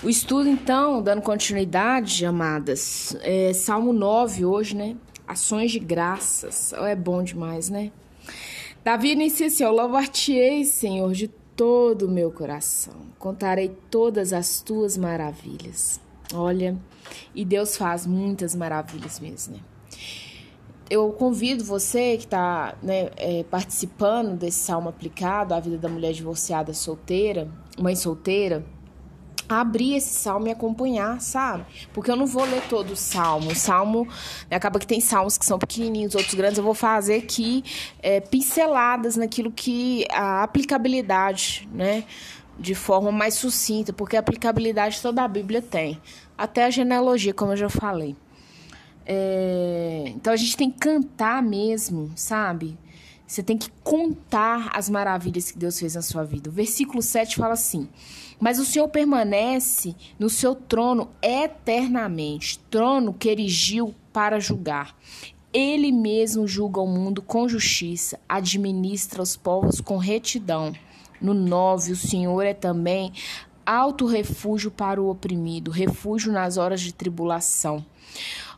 O estudo, então, dando continuidade, amadas, é Salmo 9 hoje, né? Ações de graças. É bom demais, né? Davi inicia assim: Eu louvar-te-ei, Senhor, de todo o meu coração. Contarei todas as tuas maravilhas. Olha, e Deus faz muitas maravilhas mesmo, né? Eu convido você que está né, é, participando desse salmo aplicado à vida da mulher divorciada solteira, mãe solteira, abrir esse salmo e acompanhar, sabe? Porque eu não vou ler todo o salmo. O salmo, né, acaba que tem salmos que são pequenininhos, outros grandes. Eu vou fazer aqui é, pinceladas naquilo que a aplicabilidade, né? De forma mais sucinta, porque a aplicabilidade toda a Bíblia tem. Até a genealogia, como eu já falei. É, então a gente tem que cantar mesmo, sabe? Você tem que contar as maravilhas que Deus fez na sua vida. O versículo 7 fala assim: Mas o Senhor permanece no seu trono eternamente, trono que erigiu para julgar. Ele mesmo julga o mundo com justiça, administra os povos com retidão. No 9, o Senhor é também alto refúgio para o oprimido, refúgio nas horas de tribulação.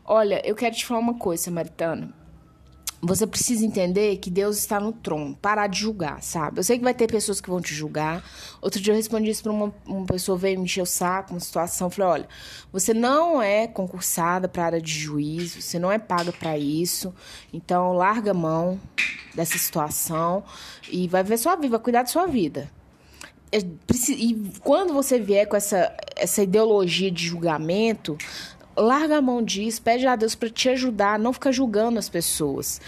Olha, eu quero te falar uma coisa, Samaritana você precisa entender que Deus está no trono. Parar de julgar, sabe? Eu sei que vai ter pessoas que vão te julgar. Outro dia eu respondi isso para uma, uma pessoa veio me encher o saco, uma situação. Eu falei: olha, você não é concursada para área de juízo, você não é paga para isso. Então, larga a mão dessa situação e vai ver sua vida, vai cuidar da sua vida. É, e quando você vier com essa, essa ideologia de julgamento, larga a mão disso, pede a Deus para te ajudar, não fica julgando as pessoas.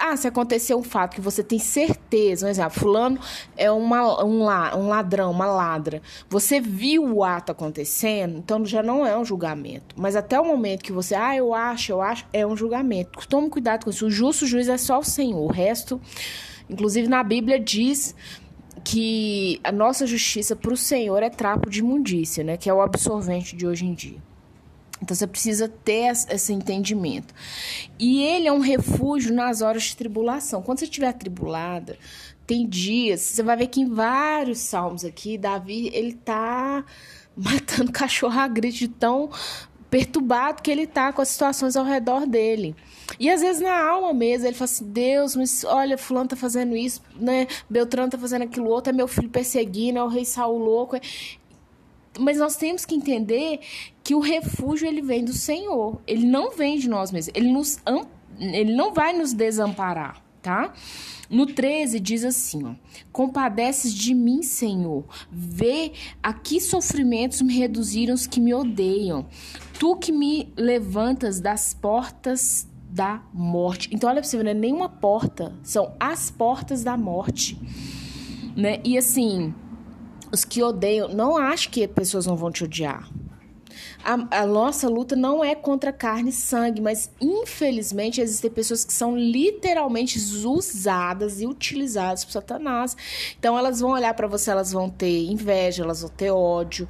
Ah, se acontecer um fato que você tem certeza, um exemplo, fulano é uma, um, um ladrão, uma ladra, você viu o ato acontecendo, então já não é um julgamento. Mas até o momento que você, ah, eu acho, eu acho, é um julgamento. Tome cuidado com isso. O justo juiz é só o Senhor. O resto, inclusive na Bíblia diz que a nossa justiça para o Senhor é trapo de imundícia, né? Que é o absorvente de hoje em dia. Então você precisa ter esse entendimento. E ele é um refúgio nas horas de tribulação. Quando você estiver atribulada, tem dias, você vai ver que em vários salmos aqui, Davi, ele tá matando cachorro a grito de tão perturbado que ele tá com as situações ao redor dele. E às vezes na alma mesmo, ele fala assim: Deus, mas olha, Fulano tá fazendo isso, né? Beltrano tá fazendo aquilo outro, é meu filho perseguindo, é o rei Saul louco. Mas nós temos que entender que o refúgio ele vem do Senhor. Ele não vem de nós mesmos. Ele, nos, ele não vai nos desamparar, tá? No 13 diz assim: ó, Compadeces de mim, Senhor. Vê a que sofrimentos me reduziram os que me odeiam. Tu que me levantas das portas da morte. Então, olha pra você ver, não é nenhuma porta, são as portas da morte. Né? E assim, os que odeiam, não acho que pessoas não vão te odiar. A, a, nossa luta não é contra carne e sangue, mas infelizmente existem pessoas que são literalmente usadas e utilizadas por Satanás. Então elas vão olhar para você, elas vão ter inveja, elas vão ter ódio.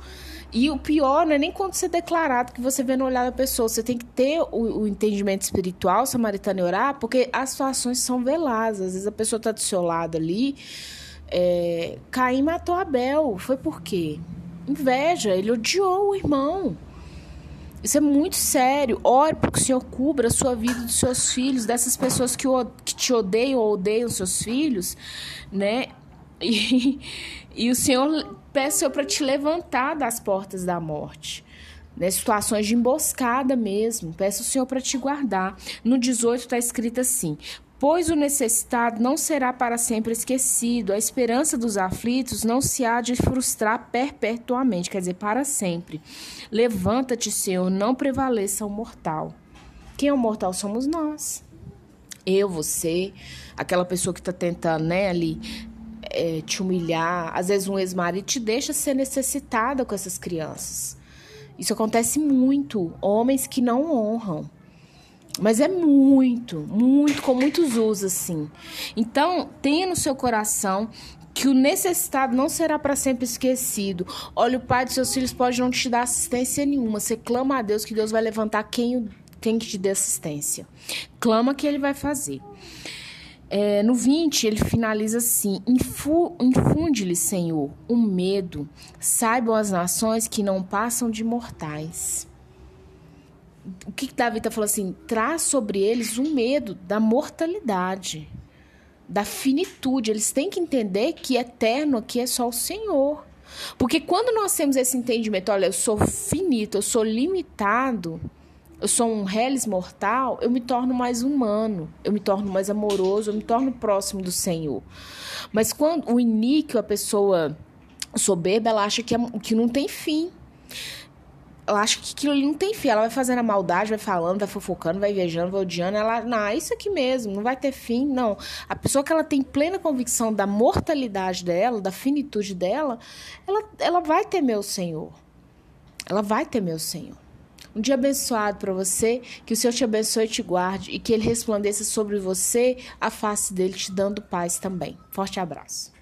E o pior não é nem quando você é declarado que você vê no olhar da pessoa. Você tem que ter o, o entendimento espiritual, samaritano e orar, porque as situações são veladas. Às vezes a pessoa está do seu lado ali é, Caim matou Abel. Foi por quê? Inveja. Ele odiou o irmão. Isso é muito sério. Ore para que o Senhor cubra a sua vida dos seus filhos, dessas pessoas que, o, que te odeiam ou odeiam seus filhos, né? E, e o Senhor peça para te levantar das portas da morte. Né, situações de emboscada mesmo. Peça o Senhor para te guardar. No 18 está escrito assim: Pois o necessitado não será para sempre esquecido, a esperança dos aflitos não se há de frustrar perpetuamente, quer dizer, para sempre. Levanta-te, Senhor, não prevaleça o mortal. Quem é o mortal somos nós. Eu, você, aquela pessoa que está tentando, né, ali, é, te humilhar. Às vezes um ex-marido te deixa ser necessitada com essas crianças. Isso acontece muito. Homens que não honram. Mas é muito, muito, com muitos usos, assim. Então, tenha no seu coração que o necessitado não será para sempre esquecido. Olha, o pai dos seus filhos pode não te dar assistência nenhuma. Você clama a Deus que Deus vai levantar quem tem que te dar assistência. Clama que ele vai fazer. É, no 20, ele finaliza assim: Infunde-lhe, Senhor, um medo. Saibam as nações que não passam de mortais. O que, Davi está falando assim? Traz sobre eles um medo da mortalidade, da finitude. Eles têm que entender que eterno aqui é só o Senhor. Porque quando nós temos esse entendimento, olha, eu sou finito, eu sou limitado eu sou um reles mortal, eu me torno mais humano, eu me torno mais amoroso, eu me torno próximo do Senhor. Mas quando o iníquo, a pessoa soberba, ela acha que, é, que não tem fim. Ela acha que aquilo ali não tem fim. Ela vai fazendo a maldade, vai falando, vai fofocando, vai viajando, vai odiando. Ela, não, é isso aqui mesmo, não vai ter fim, não. A pessoa que ela tem plena convicção da mortalidade dela, da finitude dela, ela, ela vai temer o Senhor. Ela vai temer o Senhor. Um dia abençoado para você, que o Senhor te abençoe e te guarde e que ele resplandeça sobre você a face dele, te dando paz também. Forte abraço.